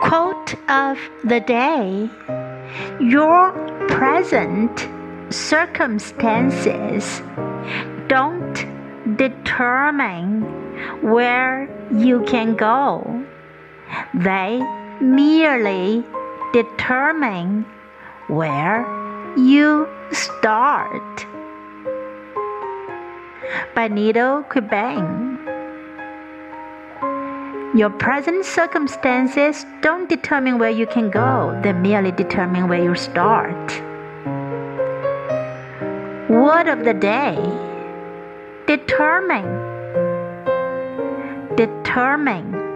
Quote of the day Your present circumstances don't determine where you can go, they merely determine where you start. By Nido Qubein. Your present circumstances don't determine where you can go, they merely determine where you start. Word of the day Determine. Determine.